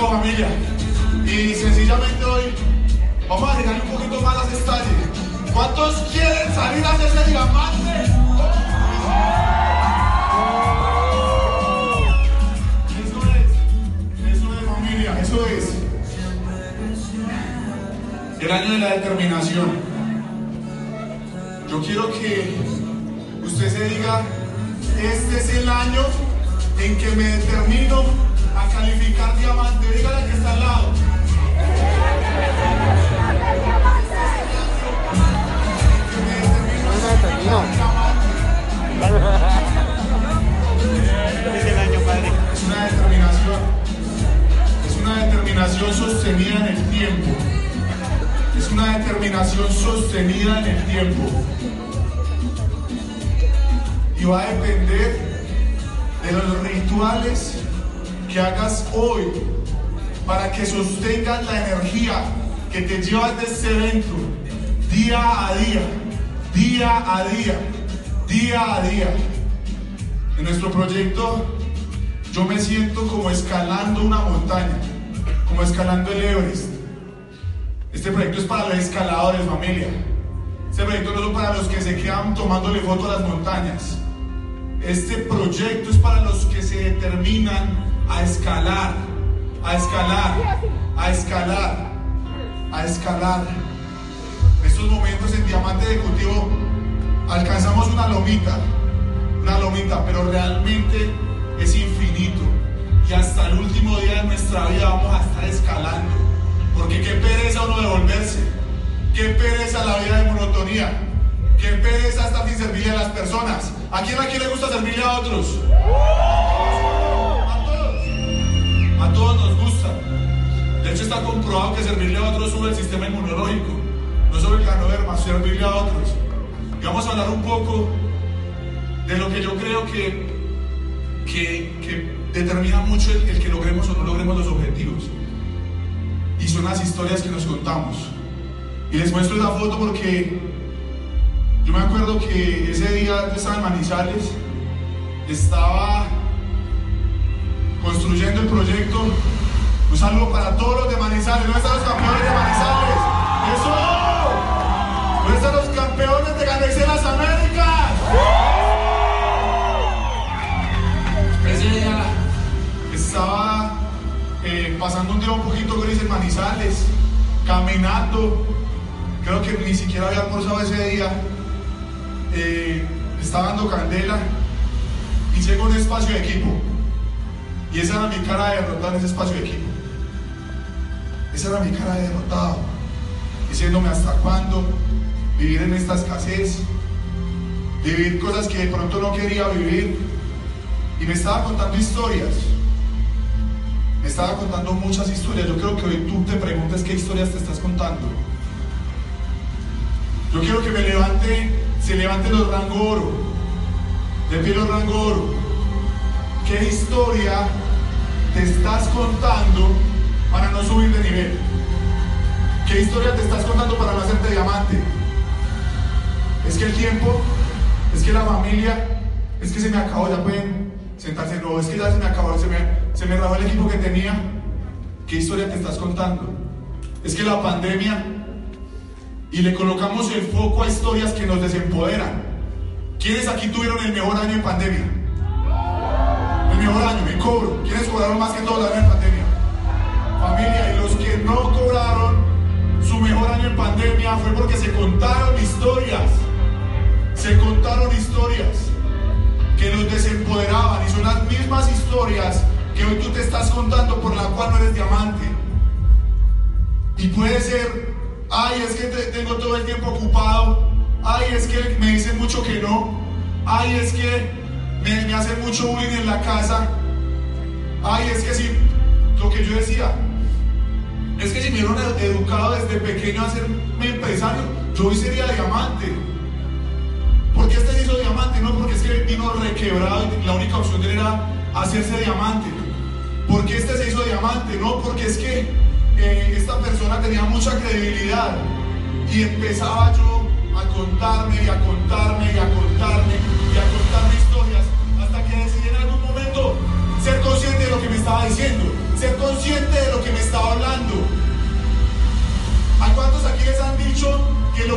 familia. Y sencillamente hoy vamos a agregarle un poquito más este talle. ¿Cuántos quieren salir a hacer ese diamante? Eso es, eso es familia, eso es. El año de la determinación. Yo quiero que usted se diga, este es el año en que me determino calificar diamante. Dígale que está al lado. Es una determinación. Es una determinación sostenida en el tiempo. Es una determinación sostenida en el tiempo. Y va a depender de los rituales que hagas hoy para que sostengas la energía que te llevas de este evento día a día, día a día, día a día. En nuestro proyecto yo me siento como escalando una montaña, como escalando el Everest. Este proyecto es para los escaladores, familia. Este proyecto no es para los que se quedan tomándole foto a las montañas. Este proyecto es para los que se determinan a escalar, a escalar, a escalar, a escalar. En estos momentos en Diamante Ejecutivo alcanzamos una lomita, una lomita, pero realmente es infinito. Y hasta el último día de nuestra vida vamos a estar escalando. Porque qué pereza uno devolverse. Qué pereza la vida de monotonía. Qué pereza estar sin servirle a las personas. ¿A quién aquí le gusta servirle a otros? Comprobado que servirle a otros sube el sistema inmunológico. No solo el ganoderma, servirle a otros. Y vamos a hablar un poco de lo que yo creo que, que, determina mucho el, el que logremos o no logremos los objetivos. Y son las historias que nos contamos. Y les muestro esa foto porque yo me acuerdo que ese día yo estaba en Manizales, estaba construyendo el proyecto. Un saludo para todos los de Manizales. ¿Dónde están los campeones de Manizales? ¡Eso! ¿Dónde están los campeones de Ganexé las Américas? Ese día estaba eh, pasando un día un poquito gris en Manizales, caminando. Creo que ni siquiera había almorzado ese día. Eh, estaba dando candela y llego a un espacio de equipo. Y esa era mi cara de derrotado en ese espacio de equipo. Esa era mi cara de derrotado. Diciéndome hasta cuándo vivir en esta escasez, vivir cosas que de pronto no quería vivir. Y me estaba contando historias. Me estaba contando muchas historias. Yo creo que hoy tú te preguntes qué historias te estás contando. Yo quiero que me levante, se levante los rango oro. De pie los rango oro. ¿Qué historia te estás contando para no subir de nivel? ¿Qué historia te estás contando para no hacerte diamante? Es que el tiempo, es que la familia, es que se me acabó, ya pueden sentarse, no, es que ya se me acabó, se me, se me el equipo que tenía. ¿Qué historia te estás contando? Es que la pandemia y le colocamos el foco a historias que nos desempoderan. ¿Quiénes aquí tuvieron el mejor año en pandemia? El mejor año, me cobro. ¿Quiénes cobraron más que todos los años en pandemia? Y los que no cobraron su mejor año en pandemia fue porque se contaron historias. Se contaron historias que los desempoderaban y son las mismas historias que hoy tú te estás contando por la cual no eres diamante. Y puede ser, ay, es que te- tengo todo el tiempo ocupado, ay, es que me dicen mucho que no, ay, es que me, me hacen mucho bullying en la casa, ay, es que si, lo que yo decía, es que si me hubieran ed- educado desde pequeño a ser empresario, yo hoy sería diamante. ¿Por qué este se hizo diamante? No, porque es que vino requebrado y la única opción de era hacerse diamante. ¿Por qué este se hizo diamante? No, porque es que eh, esta persona tenía mucha credibilidad y empezaba yo a contarme y a contarme y a contarme y a contarme historias hasta que decidí en algún momento ser consciente de lo que me estaba diciendo, ser consciente de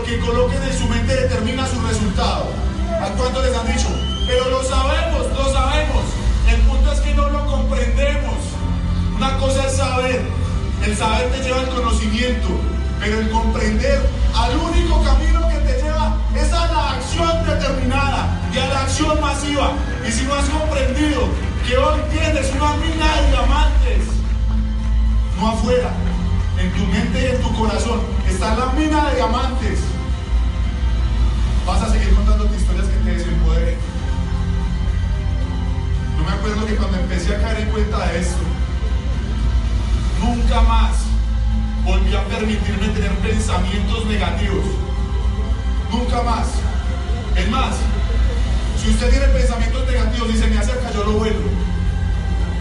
que coloquen en su mente determina su resultado. ¿A cuánto les han dicho? Pero lo sabemos, lo sabemos. El punto es que no lo comprendemos. Una cosa es saber. El saber te lleva al conocimiento. Pero el comprender al único camino que te lleva es a la acción determinada y a la acción masiva. Y si no has comprendido que hoy tienes una mina de diamantes, no afuera, en tu mente y en tu corazón, está la mina de diamantes. Vas a seguir contándote historias que te desempoderen. Yo me acuerdo que cuando empecé a caer en cuenta de esto, nunca más volví a permitirme tener pensamientos negativos. Nunca más. Es más, si usted tiene pensamientos negativos y se me acerca, yo lo vuelvo.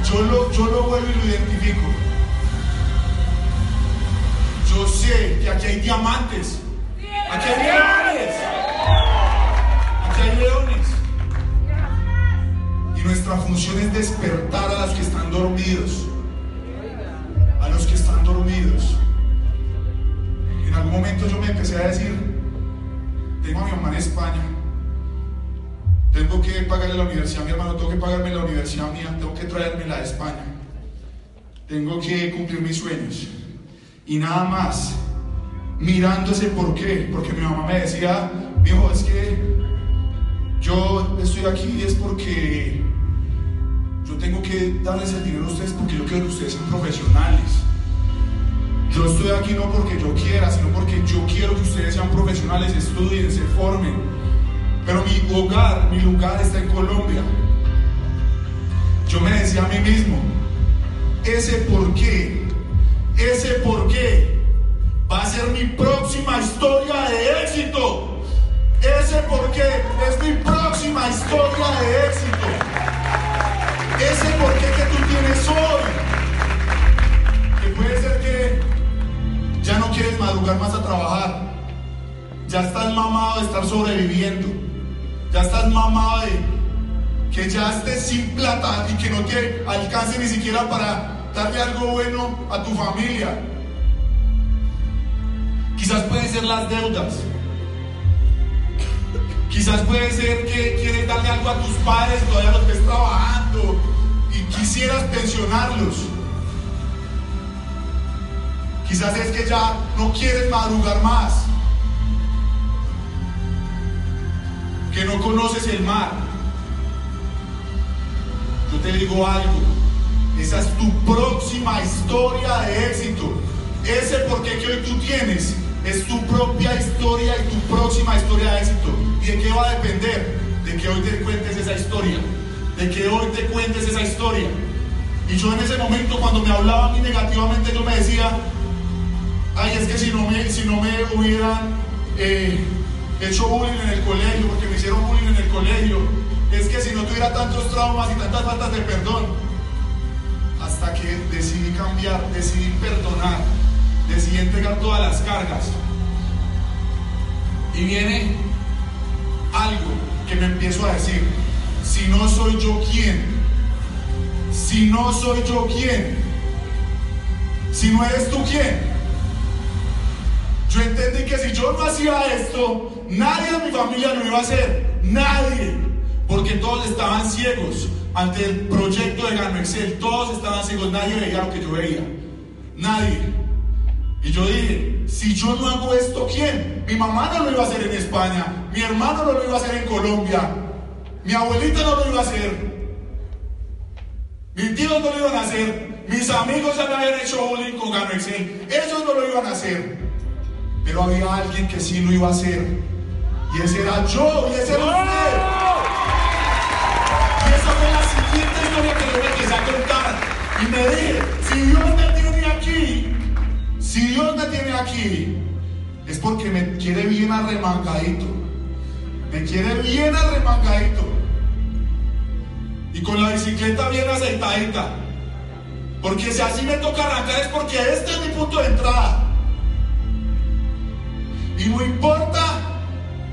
Yo lo, yo lo vuelvo y lo identifico. Sé que aquí hay diamantes. Aquí hay leones. Aquí hay leones. Y nuestra función es despertar a los que están dormidos. A los que están dormidos. En algún momento yo me empecé a decir, tengo a mi mamá en España. Tengo que pagarle la universidad a mi hermano, tengo que pagarme la universidad mía, tengo que traérmela de España. Tengo que cumplir mis sueños. Y nada más, mirando ese por qué, porque mi mamá me decía, hijo, es que yo estoy aquí es porque yo tengo que darles el dinero a ustedes porque yo quiero que ustedes sean profesionales. Yo estoy aquí no porque yo quiera, sino porque yo quiero que ustedes sean profesionales, estudien, se formen. Pero mi hogar, mi lugar está en Colombia. Yo me decía a mí mismo, ese por qué, más a trabajar. Ya estás mamado de estar sobreviviendo. Ya estás mamado de que ya estés sin plata y que no te alcance ni siquiera para darle algo bueno a tu familia. Quizás pueden ser las deudas. Quizás puede ser que quieres darle algo a tus padres todavía los ves trabajando y quisieras pensionarlos. Quizás es que ya no quieres madrugar más. Que no conoces el mar. Yo te digo algo. Esa es tu próxima historia de éxito. Ese porqué que hoy tú tienes es tu propia historia y tu próxima historia de éxito. ¿Y de qué va a depender? De que hoy te cuentes esa historia. De que hoy te cuentes esa historia. Y yo en ese momento cuando me hablaba a mí negativamente yo me decía, ay, es que si no me, si no me hubieran eh, hecho bullying en el colegio, porque me hicieron bullying en el colegio, es que si no tuviera tantos traumas y tantas faltas de perdón, hasta que decidí cambiar, decidí perdonar, decidí entregar todas las cargas. Y viene algo que me empiezo a decir, si no soy yo quien, si no soy yo quien, si no eres tú quien, yo entendí que si yo no hacía esto, nadie de mi familia lo iba a hacer, nadie, porque todos estaban ciegos ante el proyecto de Gano Excel, todos estaban ciegos, nadie veía lo que yo veía, nadie. Y yo dije, si yo no hago esto, ¿quién? Mi mamá no lo iba a hacer en España, mi hermano no lo iba a hacer en Colombia, mi abuelita no lo iba a hacer, mis tíos no lo iban a hacer, mis amigos ya me habían hecho bullying con Gano Excel, ellos no lo iban a hacer. Pero había alguien que sí lo iba a hacer. Y ese era yo, y ese era usted. Y esa fue la siguiente historia que yo me empecé a contar. Y me dije, si Dios me tiene aquí, si Dios me tiene aquí, es porque me quiere bien arremangadito. Me quiere bien arremangadito. Y con la bicicleta bien aceitadita. Porque si así me toca arrancar es porque este es mi punto de entrada. Y no importa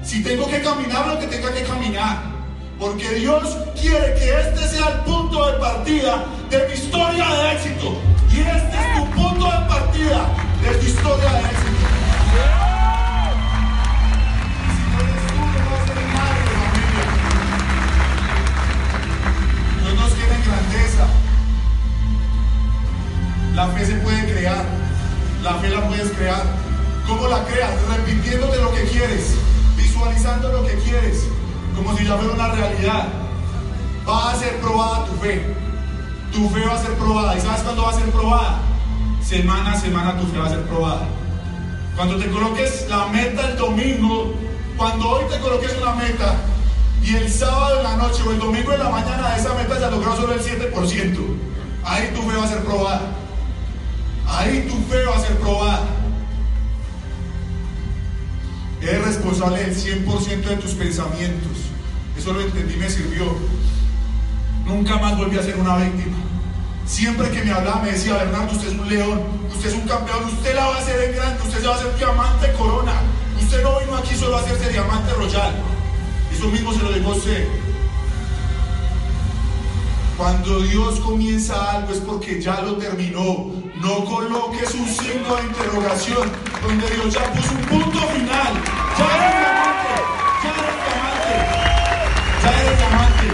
si tengo que caminar lo que tenga que caminar. Porque Dios quiere que este sea el punto de partida de mi historia de éxito. Repitiéndote lo que quieres, visualizando lo que quieres, como si ya fuera una realidad. Va a ser probada tu fe. Tu fe va a ser probada. ¿Y sabes cuándo va a ser probada? Semana a semana tu fe va a ser probada. Cuando te coloques la meta el domingo, cuando hoy te coloques una meta y el sábado en la noche o el domingo en la mañana esa meta ya logró solo el 7%, ahí tu fe va a ser probada. Ahí tu fe va a ser probada. Eres responsable del 100% de tus pensamientos. Eso lo entendí, me sirvió. Nunca más volví a ser una víctima. Siempre que me hablaba me decía, Bernardo, usted es un león, usted es un campeón, usted la va a hacer en grande, usted se va a hacer diamante corona. Usted no vino aquí solo a hacerse diamante royal. Eso mismo se lo dijo usted. Cuando Dios comienza algo es porque ya lo terminó. No coloques un signo de interrogación donde Dios ya puso un punto final. Ya eres diamante, ya eres diamante, ya eres diamante.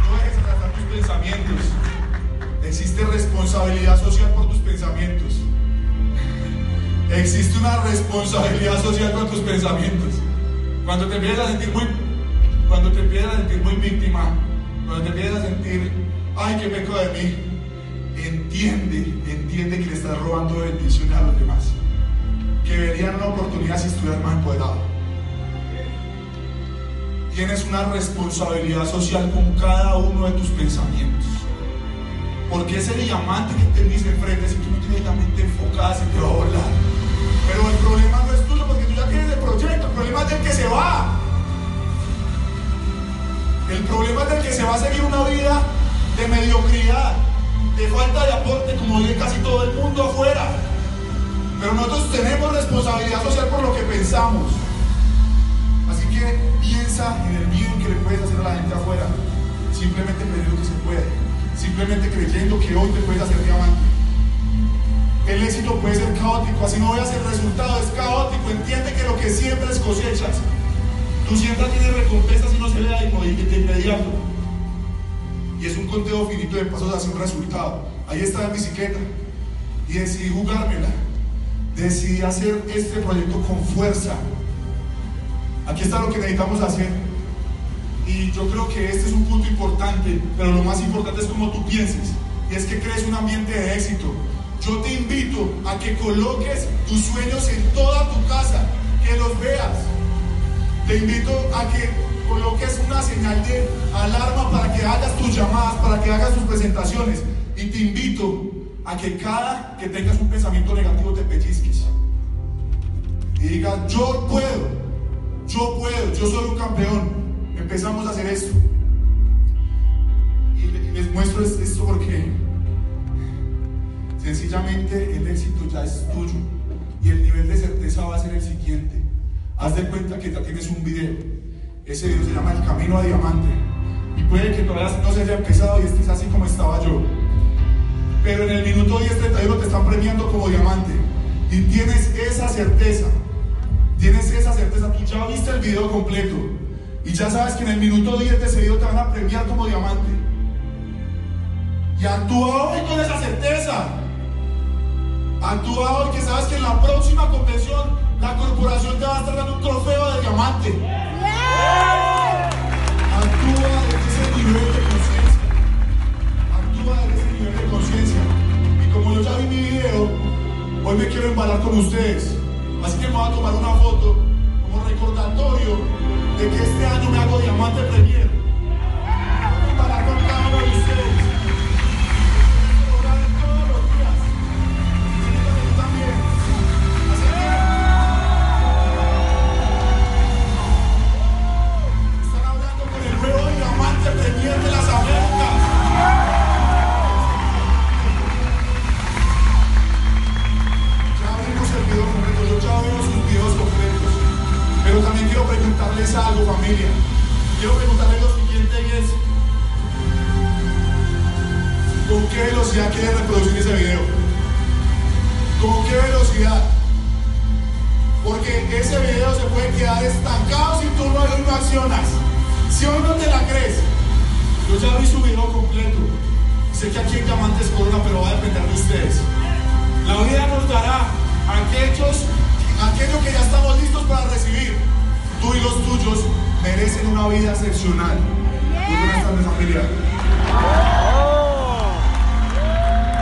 No dejes arrastrar tus pensamientos. Existe responsabilidad social por tus pensamientos. Existe una responsabilidad social con tus pensamientos. Cuando te empiezas sentir muy, cuando te empiezas a sentir muy víctima, cuando te empiezas a sentir, ay, qué peco de mí, entiende, entiende que le estás robando bendiciones a los demás. Que verían una oportunidad si estuvieras más empoderado. Tienes una responsabilidad social con cada uno de tus pensamientos. Porque ese diamante que tenés enfrente, si tú no tienes la mente enfocada, se te va a volar. Pero el problema no es tuyo porque tú ya tienes el proyecto, el problema es del que se va. El problema es del que se va a seguir una vida de mediocridad, de falta de aporte, como vive casi todo el mundo afuera. Pero nosotros tenemos responsabilidad social por lo que pensamos. Así que piensa en el bien que le puedes hacer a la gente afuera. Simplemente creyendo que se puede. Simplemente creyendo que hoy te puedes hacer diamante. El éxito puede ser caótico, así no veas el resultado, es caótico. Entiende que lo que siembras cosechas. Tu siembra tiene recompensas y no se ve de inmediato. Y es un conteo finito de pasos hacia un resultado. Ahí está la bicicleta. Y decidí jugármela. Decidí hacer este proyecto con fuerza. Aquí está lo que necesitamos hacer. Y yo creo que este es un punto importante, pero lo más importante es cómo tú pienses. Y es que crees un ambiente de éxito. Yo te invito a que coloques tus sueños en toda tu casa, que los veas. Te invito a que coloques una señal de alarma para que hagas tus llamadas, para que hagas tus presentaciones. Y te invito a que cada que tengas un pensamiento negativo te pellizques. Y digas, yo puedo, yo puedo, yo soy un campeón. Empezamos a hacer esto. Y les muestro esto porque sencillamente el éxito ya es tuyo. Y el nivel de certeza va a ser el siguiente. Haz de cuenta que ya tienes un video. Ese video se llama El Camino a Diamante. Y puede que todavía no se haya empezado y estés así como estaba yo. Pero en el minuto 10.31 te están premiando como diamante. Y tienes esa certeza. Tienes esa certeza. Tú ya viste el video completo. Y ya sabes que en el minuto 10 de ese video te van a premiar como diamante. Y actúa hoy con esa certeza. Actúa hoy que sabes que en la próxima convención la corporación te va a estar dando un trofeo de diamante. Actúa desde ese nivel de conciencia. Actúa desde ese nivel de conciencia. Y como yo ya vi mi video, hoy me quiero embalar con ustedes. Así que me voy a tomar una foto como recordatorio de que este año me hago diamante premier. Ese video? ¿Con qué velocidad? Porque ese video se puede quedar estancado si tú no accionas. Si hoy no te la crees, yo ya vi su video completo. Sé que aquí hay diamantes corona, pero va a depender de ustedes. La vida nos dará aquellos, aquello que ya estamos listos para recibir. Tú y los tuyos merecen una vida excepcional. Muy buenas tardes, familia.